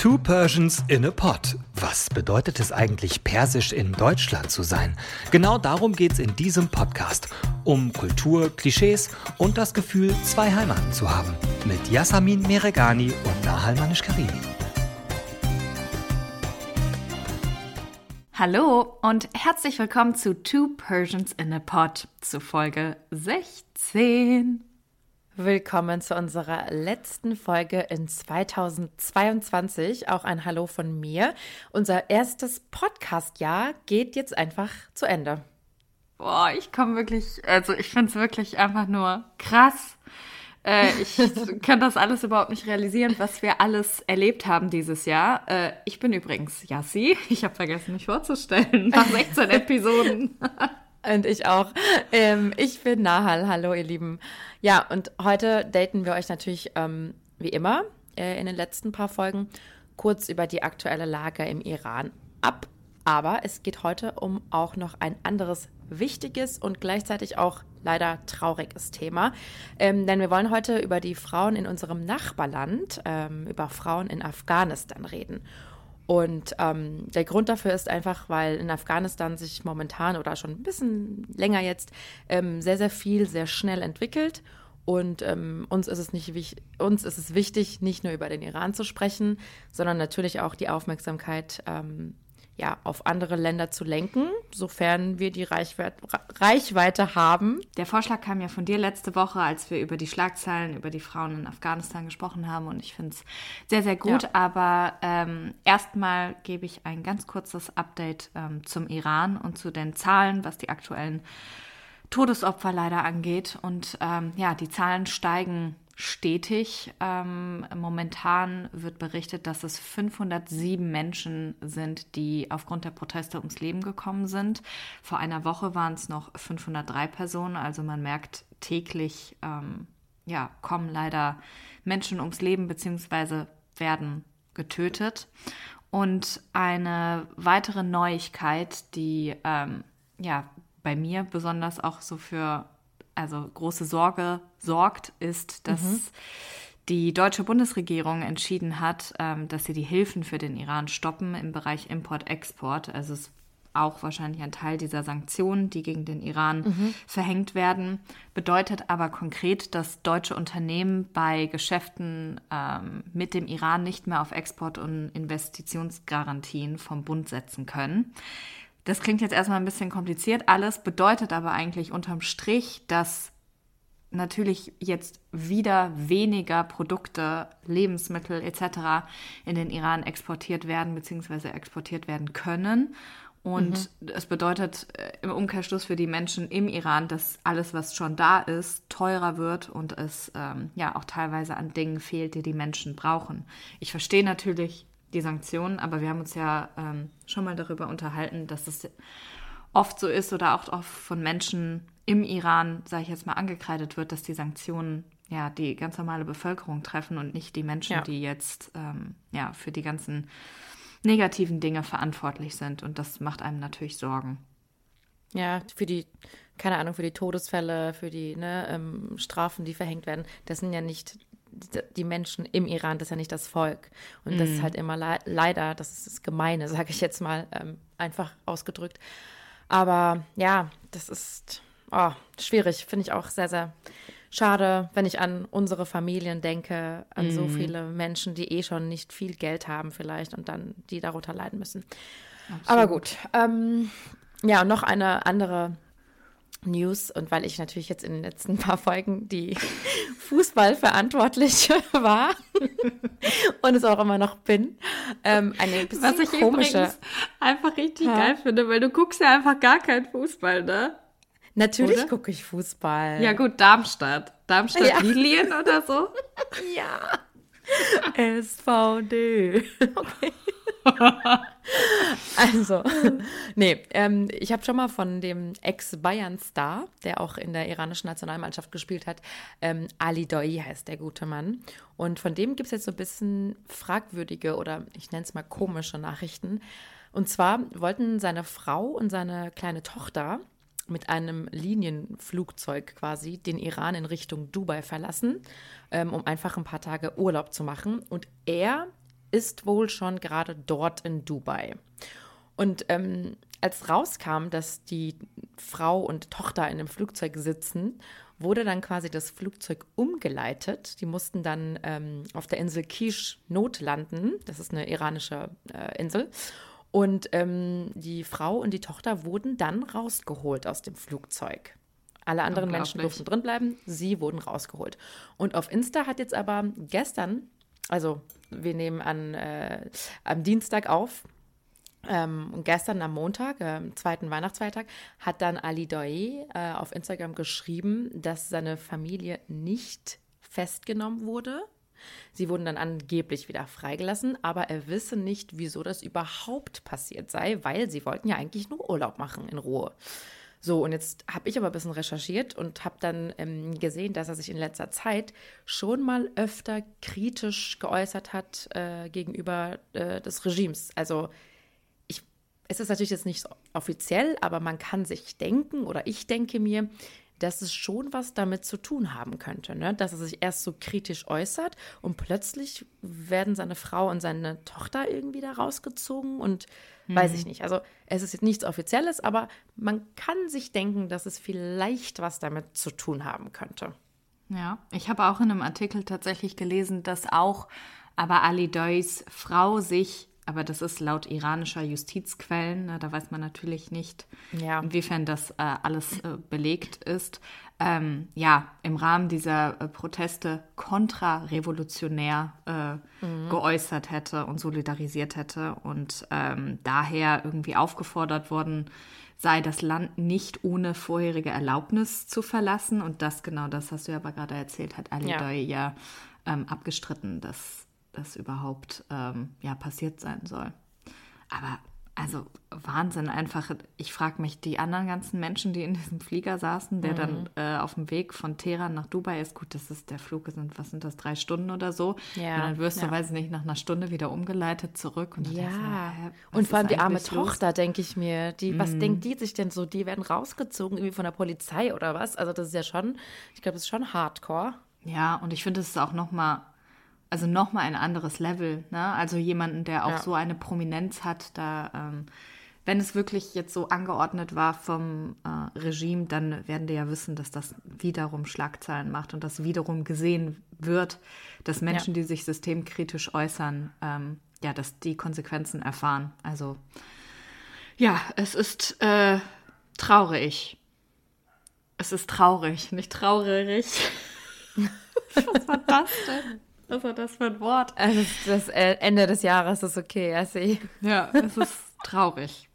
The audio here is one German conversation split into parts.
Two Persians in a Pot. Was bedeutet es eigentlich, persisch in Deutschland zu sein? Genau darum geht es in diesem Podcast. Um Kultur, Klischees und das Gefühl, zwei Heimaten zu haben. Mit Yasamin Meregani und Nahal Manish-Karimi. Hallo und herzlich willkommen zu Two Persians in a Pot, zu Folge 16. Willkommen zu unserer letzten Folge in 2022. Auch ein Hallo von mir. Unser erstes Podcast-Jahr geht jetzt einfach zu Ende. Boah, ich komme wirklich, also ich finde es wirklich einfach nur krass. Äh, ich kann das alles überhaupt nicht realisieren, was wir alles erlebt haben dieses Jahr. Äh, ich bin übrigens Yassi. Ich habe vergessen, mich vorzustellen nach 16 Episoden. Und ich auch. Ähm, ich bin Nahal. Hallo, ihr Lieben. Ja, und heute daten wir euch natürlich ähm, wie immer äh, in den letzten paar Folgen kurz über die aktuelle Lage im Iran ab. Aber es geht heute um auch noch ein anderes wichtiges und gleichzeitig auch leider trauriges Thema. Ähm, denn wir wollen heute über die Frauen in unserem Nachbarland, ähm, über Frauen in Afghanistan reden. Und ähm, der Grund dafür ist einfach, weil in Afghanistan sich momentan oder schon ein bisschen länger jetzt ähm, sehr, sehr viel sehr schnell entwickelt. Und ähm, uns, ist es nicht, uns ist es wichtig, nicht nur über den Iran zu sprechen, sondern natürlich auch die Aufmerksamkeit ähm, ja, auf andere Länder zu lenken, sofern wir die Reichweite, Reichweite haben. Der Vorschlag kam ja von dir letzte Woche, als wir über die Schlagzeilen, über die Frauen in Afghanistan gesprochen haben. Und ich finde es sehr, sehr gut. Ja. Aber ähm, erstmal gebe ich ein ganz kurzes Update ähm, zum Iran und zu den Zahlen, was die aktuellen Todesopfer leider angeht. Und ähm, ja, die Zahlen steigen stetig. Ähm, momentan wird berichtet, dass es 507 Menschen sind, die aufgrund der Proteste ums Leben gekommen sind. Vor einer Woche waren es noch 503 Personen. Also man merkt täglich, ähm, ja, kommen leider Menschen ums Leben bzw. werden getötet. Und eine weitere Neuigkeit, die ähm, ja bei mir besonders auch so für also große Sorge sorgt, ist, dass mhm. die deutsche Bundesregierung entschieden hat, ähm, dass sie die Hilfen für den Iran stoppen im Bereich Import-Export. Also es ist auch wahrscheinlich ein Teil dieser Sanktionen, die gegen den Iran mhm. verhängt werden, bedeutet aber konkret, dass deutsche Unternehmen bei Geschäften ähm, mit dem Iran nicht mehr auf Export- und Investitionsgarantien vom Bund setzen können. Das klingt jetzt erstmal ein bisschen kompliziert alles, bedeutet aber eigentlich unterm Strich, dass natürlich jetzt wieder weniger Produkte, Lebensmittel etc. in den Iran exportiert werden bzw. exportiert werden können. Und mhm. es bedeutet äh, im Umkehrschluss für die Menschen im Iran, dass alles, was schon da ist, teurer wird und es ähm, ja auch teilweise an Dingen fehlt, die die Menschen brauchen. Ich verstehe natürlich die Sanktionen, aber wir haben uns ja ähm, schon mal darüber unterhalten, dass es oft so ist oder auch oft von Menschen im Iran, sage ich jetzt mal, angekreidet wird, dass die Sanktionen ja die ganz normale Bevölkerung treffen und nicht die Menschen, ja. die jetzt ähm, ja für die ganzen negativen Dinge verantwortlich sind. Und das macht einem natürlich Sorgen. Ja, für die, keine Ahnung, für die Todesfälle, für die ne, ähm, Strafen, die verhängt werden, das sind ja nicht die Menschen im Iran, das ist ja nicht das Volk. Und mm. das ist mhm. halt immer le leider, das ist das Gemeine, sage ich jetzt mal ähm, einfach ausgedrückt. Aber ja, das ist oh, schwierig, finde ich auch sehr, sehr schade, wenn ich an unsere Familien denke, an mm. so mhm. viele Menschen, die eh schon nicht viel Geld haben vielleicht und dann die darunter leiden müssen. Absolut. Aber gut. Ähm, ja, noch eine andere News und weil ich natürlich jetzt in den letzten paar Folgen die Fußballverantwortliche war und es auch immer noch bin, ähm, eine bisschen Was ich komische. einfach richtig ja. geil finde, weil du guckst ja einfach gar keinen Fußball, ne? Natürlich gucke ich Fußball. Ja gut, Darmstadt. Darmstadt ja. Lilien oder so? ja. SVD. Okay. also, nee, ähm, ich habe schon mal von dem Ex-Bayern-Star, der auch in der iranischen Nationalmannschaft gespielt hat, ähm, Ali Doi heißt der gute Mann. Und von dem gibt es jetzt so ein bisschen fragwürdige oder ich nenne es mal komische Nachrichten. Und zwar wollten seine Frau und seine kleine Tochter mit einem Linienflugzeug quasi den Iran in Richtung Dubai verlassen, ähm, um einfach ein paar Tage Urlaub zu machen. Und er ist wohl schon gerade dort in Dubai. Und ähm, als rauskam, dass die Frau und Tochter in einem Flugzeug sitzen, wurde dann quasi das Flugzeug umgeleitet. Die mussten dann ähm, auf der Insel Kish notlanden. Das ist eine iranische äh, Insel. Und ähm, die Frau und die Tochter wurden dann rausgeholt aus dem Flugzeug. Alle anderen Menschen durften drin bleiben, sie wurden rausgeholt. Und auf Insta hat jetzt aber gestern, also wir nehmen an äh, am Dienstag auf, ähm, und gestern am Montag, äh, zweiten Weihnachtsfeiertag, hat dann Ali Doi äh, auf Instagram geschrieben, dass seine Familie nicht festgenommen wurde. Sie wurden dann angeblich wieder freigelassen, aber er wisse nicht, wieso das überhaupt passiert sei, weil sie wollten ja eigentlich nur Urlaub machen in Ruhe. So, und jetzt habe ich aber ein bisschen recherchiert und habe dann ähm, gesehen, dass er sich in letzter Zeit schon mal öfter kritisch geäußert hat äh, gegenüber äh, des Regimes. Also ich, es ist natürlich jetzt nicht offiziell, aber man kann sich denken oder ich denke mir, dass es schon was damit zu tun haben könnte, ne? dass er sich erst so kritisch äußert und plötzlich werden seine Frau und seine Tochter irgendwie da rausgezogen und mhm. weiß ich nicht. Also es ist jetzt nichts Offizielles, aber man kann sich denken, dass es vielleicht was damit zu tun haben könnte. Ja, ich habe auch in einem Artikel tatsächlich gelesen, dass auch aber Ali Dois Frau sich aber das ist laut iranischer Justizquellen, ne, da weiß man natürlich nicht, ja. inwiefern das äh, alles äh, belegt ist, ähm, ja, im Rahmen dieser äh, Proteste kontrarevolutionär äh, mhm. geäußert hätte und solidarisiert hätte und ähm, daher irgendwie aufgefordert worden sei, das Land nicht ohne vorherige Erlaubnis zu verlassen. Und das genau, das hast du ja aber gerade erzählt, hat Ali ja, ja ähm, abgestritten, dass das überhaupt ähm, ja, passiert sein soll. Aber also Wahnsinn einfach. Ich frage mich, die anderen ganzen Menschen, die in diesem Flieger saßen, der mhm. dann äh, auf dem Weg von Teheran nach Dubai ist, gut, das ist der Flug, sind, was sind das, drei Stunden oder so. Ja, und dann wirst ja. du, weiß ich nicht, nach einer Stunde wieder umgeleitet zurück. Und ja, mir, und vor allem die arme Tochter, denke ich mir. Die, mhm. Was denkt die sich denn so? Die werden rausgezogen irgendwie von der Polizei oder was? Also das ist ja schon, ich glaube, das ist schon Hardcore. Ja, und ich finde, es ist auch noch mal also nochmal ein anderes Level. Ne? Also jemanden, der auch ja. so eine Prominenz hat, da, ähm, wenn es wirklich jetzt so angeordnet war vom äh, Regime, dann werden die ja wissen, dass das wiederum Schlagzeilen macht und das wiederum gesehen wird, dass Menschen, ja. die sich systemkritisch äußern, ähm, ja, dass die Konsequenzen erfahren. Also ja, es ist äh, traurig. Es ist traurig, nicht traurig. Was war das denn? Was war das für ein Wort? Also das Ende des Jahres ist okay, ja, sehe Ja, es ist traurig.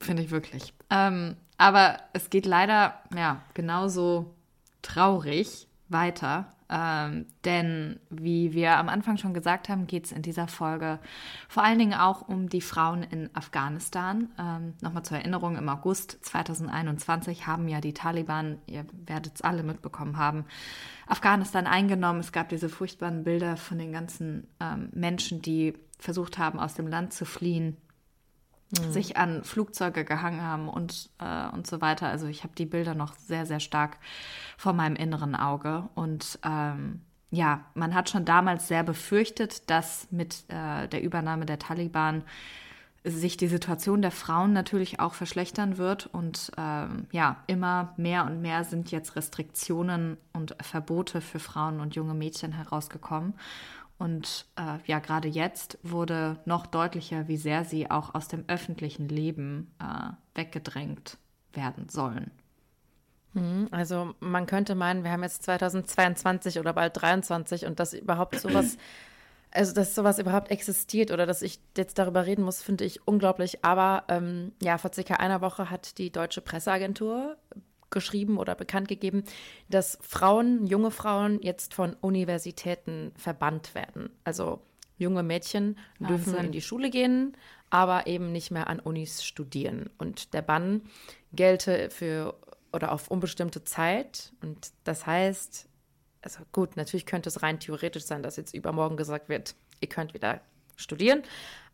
Finde ich wirklich. Ähm, aber es geht leider, ja, genauso traurig weiter. Ähm, denn wie wir am Anfang schon gesagt haben, geht es in dieser Folge vor allen Dingen auch um die Frauen in Afghanistan. Ähm, Nochmal zur Erinnerung, im August 2021 haben ja die Taliban, ihr werdet es alle mitbekommen haben, Afghanistan eingenommen. Es gab diese furchtbaren Bilder von den ganzen ähm, Menschen, die versucht haben, aus dem Land zu fliehen mhm. sich an Flugzeuge gehangen haben und, äh, und so weiter. Also ich habe die Bilder noch sehr, sehr stark vor meinem inneren Auge. Und ähm, ja, man hat schon damals sehr befürchtet, dass mit äh, der Übernahme der Taliban sich die Situation der Frauen natürlich auch verschlechtern wird. Und ähm, ja, immer mehr und mehr sind jetzt Restriktionen und Verbote für Frauen und junge Mädchen herausgekommen. Und äh, ja, gerade jetzt wurde noch deutlicher, wie sehr sie auch aus dem öffentlichen Leben äh, weggedrängt werden sollen. Hm, also man könnte meinen, wir haben jetzt 2022 oder bald 23 und dass überhaupt sowas, also dass sowas überhaupt existiert oder dass ich jetzt darüber reden muss, finde ich unglaublich. Aber ähm, ja, vor circa einer Woche hat die Deutsche Presseagentur geschrieben oder bekannt gegeben, dass Frauen, junge Frauen jetzt von Universitäten verbannt werden. Also junge Mädchen dürfen in die Schule gehen, aber eben nicht mehr an Unis studieren. Und der Bann gelte für oder auf unbestimmte Zeit. Und das heißt, also gut, natürlich könnte es rein theoretisch sein, dass jetzt übermorgen gesagt wird, ihr könnt wieder studieren.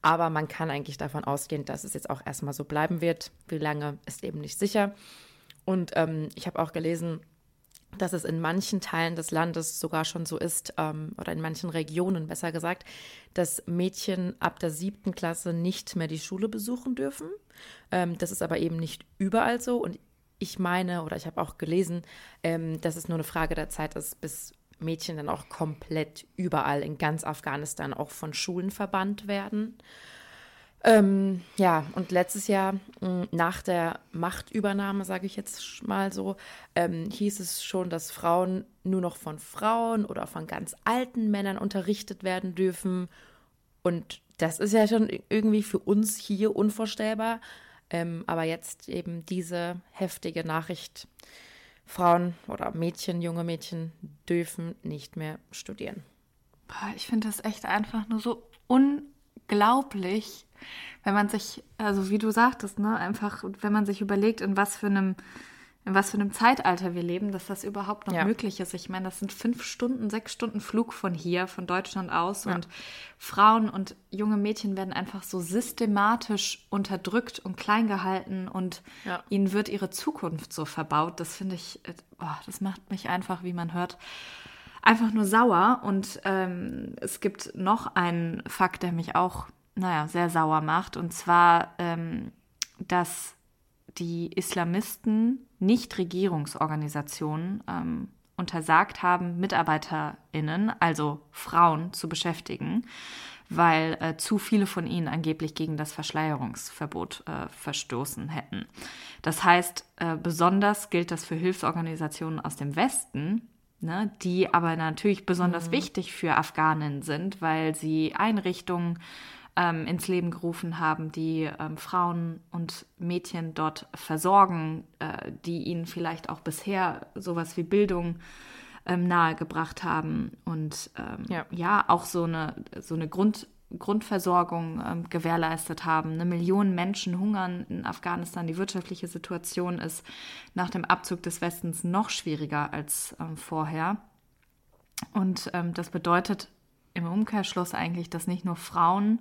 Aber man kann eigentlich davon ausgehen, dass es jetzt auch erstmal so bleiben wird. Wie lange ist eben nicht sicher. Und ähm, ich habe auch gelesen, dass es in manchen Teilen des Landes sogar schon so ist, ähm, oder in manchen Regionen besser gesagt, dass Mädchen ab der siebten Klasse nicht mehr die Schule besuchen dürfen. Ähm, das ist aber eben nicht überall so. Und ich meine, oder ich habe auch gelesen, ähm, dass es nur eine Frage der Zeit ist, bis Mädchen dann auch komplett überall in ganz Afghanistan auch von Schulen verbannt werden. Ähm, ja, und letztes Jahr mh, nach der Machtübernahme, sage ich jetzt mal so, ähm, hieß es schon, dass Frauen nur noch von Frauen oder von ganz alten Männern unterrichtet werden dürfen. Und das ist ja schon irgendwie für uns hier unvorstellbar. Ähm, aber jetzt eben diese heftige Nachricht, Frauen oder Mädchen, junge Mädchen dürfen nicht mehr studieren. Ich finde das echt einfach nur so unglaublich, wenn man sich, also wie du sagtest, ne, einfach, wenn man sich überlegt, in was für einem in was für einem Zeitalter wir leben, dass das überhaupt noch ja. möglich ist. Ich meine, das sind fünf Stunden, sechs Stunden Flug von hier, von Deutschland aus. Ja. Und Frauen und junge Mädchen werden einfach so systematisch unterdrückt und klein gehalten und ja. ihnen wird ihre Zukunft so verbaut. Das finde ich, oh, das macht mich einfach, wie man hört, einfach nur sauer. Und ähm, es gibt noch einen Fakt, der mich auch, naja, sehr sauer macht. Und zwar, ähm, dass die Islamisten Nichtregierungsorganisationen ähm, untersagt haben, MitarbeiterInnen, also Frauen, zu beschäftigen, weil äh, zu viele von ihnen angeblich gegen das Verschleierungsverbot äh, verstoßen hätten. Das heißt, äh, besonders gilt das für Hilfsorganisationen aus dem Westen, ne, die aber natürlich besonders mhm. wichtig für Afghanen sind, weil sie Einrichtungen ähm, ins Leben gerufen haben, die ähm, Frauen und Mädchen dort versorgen, äh, die ihnen vielleicht auch bisher sowas wie Bildung ähm, nahegebracht haben und ähm, ja. ja. auch so eine, so eine Grund, Grundversorgung ähm, gewährleistet haben. Eine Million Menschen hungern in Afghanistan. Die wirtschaftliche Situation ist nach dem Abzug des Westens noch schwieriger als ähm, vorher. Und das bedeutet im Umkehrschluss eigentlich, dass nicht nur Frauen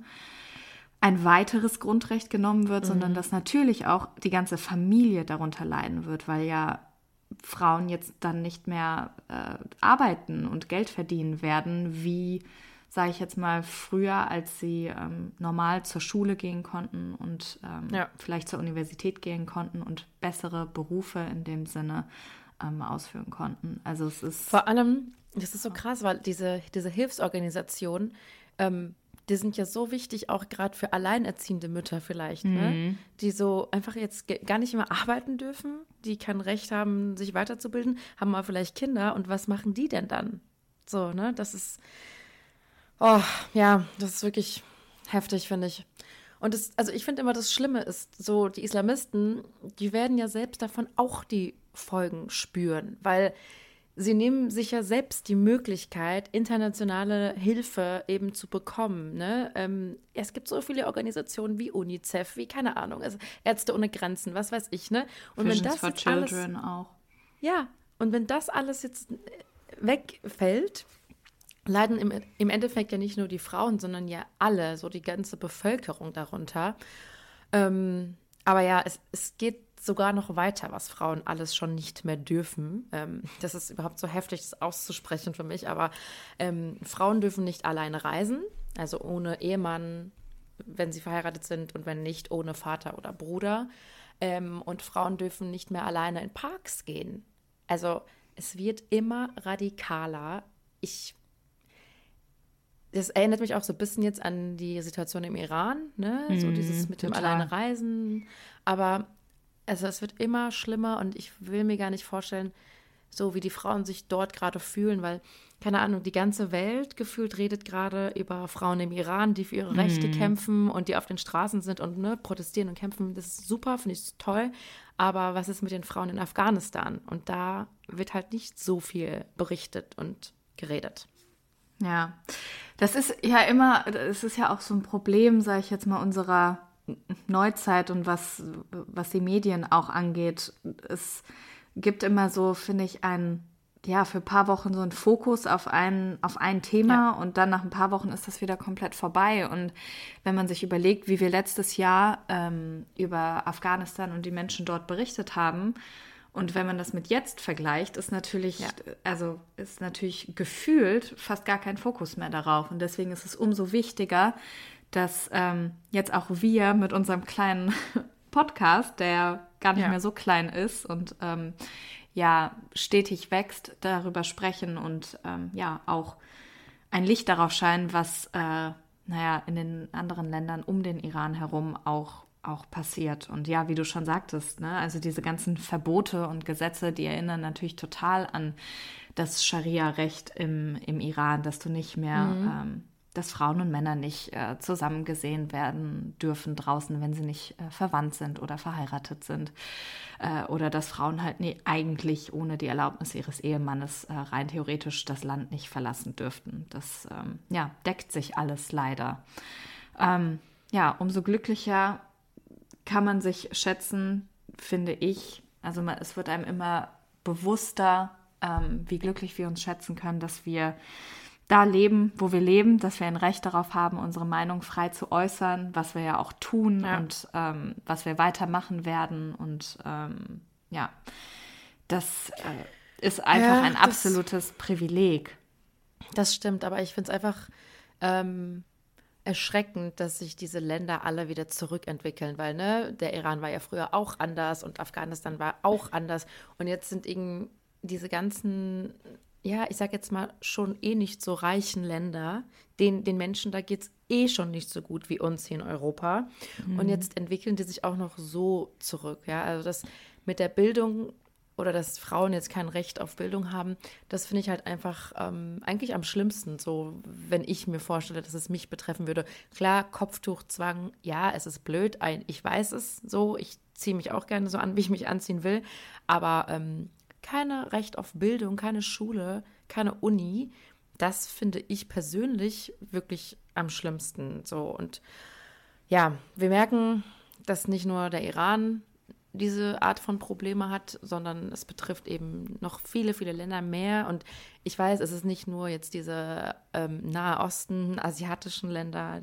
ein weiteres Grundrecht genommen wird, mhm. sondern dass natürlich auch die ganze Familie darunter leiden wird, weil ja Frauen jetzt dann nicht mehr äh, arbeiten und Geld verdienen werden, wie, sage ich jetzt mal, früher, als sie ähm, normal zur Schule gehen konnten und ähm, ja. vielleicht zur Universität gehen konnten und bessere Berufe in dem Sinne ähm, ausführen konnten. Also es ist. Vor allem, das ist so krass, weil diese, diese Hilfsorganisationen, ähm, die sind ja so wichtig, auch gerade für alleinerziehende Mütter vielleicht, ne? mhm. ne? die so einfach jetzt gar nicht mehr arbeiten dürfen, die kein Recht haben, sich weiterzubilden, haben mal vielleicht Kinder und was machen die denn dann? So, ne? Das ist, oh, ja, das ist wirklich heftig, finde ich. Und das, also ich finde immer, das Schlimme ist, so die Islamisten, die werden ja selbst davon auch die Folgen spüren, weil sie nehmen sich ja selbst die Möglichkeit, internationale Hilfe eben zu bekommen. Ne? Ähm, es gibt so viele Organisationen wie UNICEF, wie keine Ahnung, also Ärzte ohne Grenzen, was weiß ich. Ne? Und Visions wenn das for Children alles, auch. Ja, und wenn das alles jetzt wegfällt, leiden im, im Endeffekt ja nicht nur die Frauen, sondern ja alle, so die ganze Bevölkerung darunter. Ähm, aber ja, es, es geht sogar noch weiter, was Frauen alles schon nicht mehr dürfen. Ähm, das ist überhaupt so heftig, das auszusprechen für mich, aber ähm, Frauen dürfen nicht alleine reisen, also ohne Ehemann, wenn sie verheiratet sind und wenn nicht, ohne Vater oder Bruder. Ähm, und Frauen dürfen nicht mehr alleine in Parks gehen. Also es wird immer radikaler. Ich das erinnert mich auch so ein bisschen jetzt an die Situation im Iran, ne? so mhm, dieses mit dem alleine Reisen. Aber also es wird immer schlimmer und ich will mir gar nicht vorstellen, so wie die Frauen sich dort gerade fühlen, weil, keine Ahnung, die ganze Welt gefühlt redet gerade über Frauen im Iran, die für ihre mm. Rechte kämpfen und die auf den Straßen sind und ne, protestieren und kämpfen. Das ist super, finde ich toll. Aber was ist mit den Frauen in Afghanistan? Und da wird halt nicht so viel berichtet und geredet. Ja, das ist ja immer, es ist ja auch so ein Problem, sage ich jetzt mal, unserer Neuzeit und was, was die Medien auch angeht. Es gibt immer so, finde ich, ein, ja, für ein paar Wochen so einen Fokus auf ein, auf ein Thema ja. und dann nach ein paar Wochen ist das wieder komplett vorbei. Und wenn man sich überlegt, wie wir letztes Jahr ähm, über Afghanistan und die Menschen dort berichtet haben, Und wenn man das mit jetzt vergleicht, ist natürlich, ja. also ist natürlich gefühlt fast gar kein Fokus mehr darauf. Und deswegen ist es umso wichtiger, dass ähm, jetzt auch wir mit unserem kleinen Podcast, der gar nicht ja. mehr so klein ist und ähm, ja stetig wächst, darüber sprechen und ähm, ja auch ein Licht darauf scheinen, was äh, naja in den anderen Ländern um den Iran herum auch auch passiert. Und ja, wie du schon sagtest, ne, also diese ganzen Verbote und Gesetze, die erinnern natürlich total an das Scharia-Recht im, im Iran, dass du nicht mehr, mhm. ähm, dass Frauen und Männer nicht äh, zusammen gesehen werden dürfen draußen, wenn sie nicht äh, verwandt sind oder verheiratet sind. Äh, oder dass Frauen halt nie, eigentlich ohne die Erlaubnis ihres Ehemannes äh, rein theoretisch das Land nicht verlassen dürften. Das ähm, ja, deckt sich alles leider. Ähm, ja, umso glücklicher kann man sich schätzen, finde ich. Also man, es wird einem immer bewusster, ähm, wie glücklich wir uns schätzen können, dass wir da leben, wo wir leben, dass wir ein Recht darauf haben, unsere Meinung frei zu äußern, was wir ja auch tun ja. und ähm, was wir weitermachen werden. Und ähm, ja, das äh, ist einfach ja, ein absolutes das, Privileg. Das stimmt, aber ich finde es einfach ähm, erschreckend, dass sich diese Länder alle wieder zurückentwickeln, weil ne, der Iran war ja früher auch anders und Afghanistan war auch anders und jetzt sind eben diese ganzen, ja, ich sag jetzt mal schon eh nicht so reichen Länder, den, den Menschen, da geht es eh schon nicht so gut wie uns hier in Europa mhm. und jetzt entwickeln die sich auch noch so zurück, ja, also das mit der Bildung oder dass Frauen jetzt kein Recht auf Bildung haben, das finde ich halt einfach ähm, eigentlich am schlimmsten, so wenn ich mir vorstelle, dass es mich betreffen würde. Klar, Kopftuchzwang, ja, es ist blöd, ich weiß es so, ich ziehe mich auch gerne so an, wie ich mich anziehen will, aber ähm, keine Recht auf Bildung, keine Schule, keine Uni, das finde ich persönlich wirklich am schlimmsten. So und ja, wir merken, dass nicht nur der Iran diese Art von Probleme hat, sondern es betrifft eben noch viele, viele Länder mehr. Und ich weiß, es ist nicht nur jetzt diese ähm, Nahe Osten, asiatischen Länder,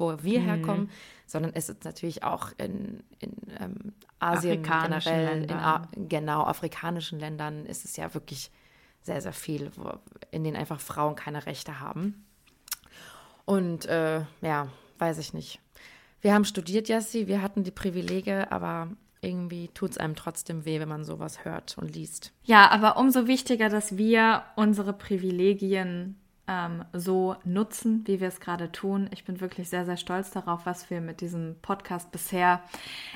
wo wir mhm. herkommen, sondern es ist natürlich auch in, in ähm, Asien generell, in A genau afrikanischen Ländern ist es ja wirklich sehr, sehr viel, wo, in denen einfach Frauen keine Rechte haben. Und äh, ja, weiß ich nicht. Wir haben studiert, Jassi, wir hatten die Privilege, aber irgendwie tut es einem trotzdem weh, wenn man sowas hört und liest. Ja, aber umso wichtiger, dass wir unsere Privilegien ähm, so nutzen, wie wir es gerade tun. Ich bin wirklich sehr, sehr stolz darauf, was wir mit diesem Podcast bisher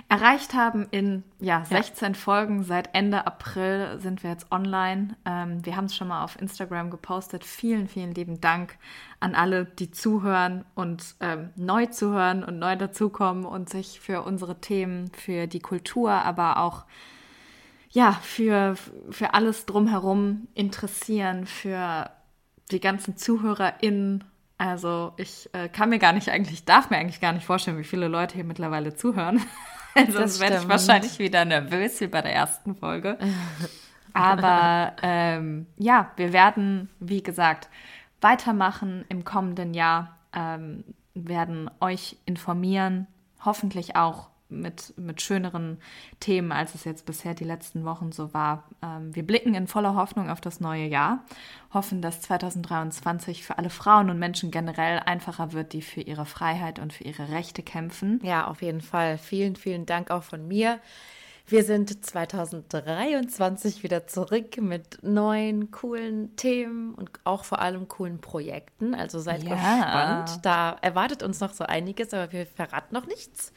erreicht haben. In ja, 16 ja. Folgen seit Ende April sind wir jetzt online. Ähm, wir haben es schon mal auf Instagram gepostet. Vielen, vielen lieben Dank an alle, die zuhören und ähm, neu zuhören und neu dazukommen und sich für unsere Themen, für die Kultur, aber auch ja, für, für alles drumherum interessieren, für die ganzen ZuhörerInnen. Also ich äh, kann mir gar nicht eigentlich, darf mir eigentlich gar nicht vorstellen, wie viele Leute hier mittlerweile zuhören. also sonst werde ich wahrscheinlich wieder nervös wie bei der ersten Folge. Aber ähm, ja, wir werden, wie gesagt, weitermachen im kommenden Jahr, ähm, werden euch informieren, hoffentlich auch mit, mit schöneren Themen, als es jetzt bisher die letzten Wochen so war. Ähm, wir blicken in voller Hoffnung auf das neue Jahr, hoffen, dass 2023 für alle Frauen und Menschen generell einfacher wird, die für ihre Freiheit und für ihre Rechte kämpfen. Ja, auf jeden Fall. Vielen, vielen Dank auch von mir. Wir sind 2023 wieder zurück mit neuen, coolen Themen und auch vor allem coolen Projekten. Also seid ja. gespannt. Da erwartet uns noch so einiges, aber wir verraten noch nichts.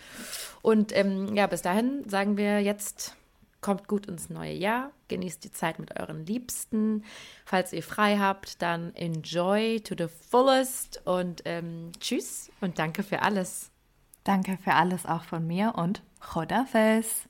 Und ähm, ja, bis dahin sagen wir jetzt, kommt gut ins neue Jahr, genießt die Zeit mit euren Liebsten. Falls ihr frei habt, dann enjoy to the fullest und ähm, tschüss und danke für alles. Danke für alles auch von mir und Chodafes.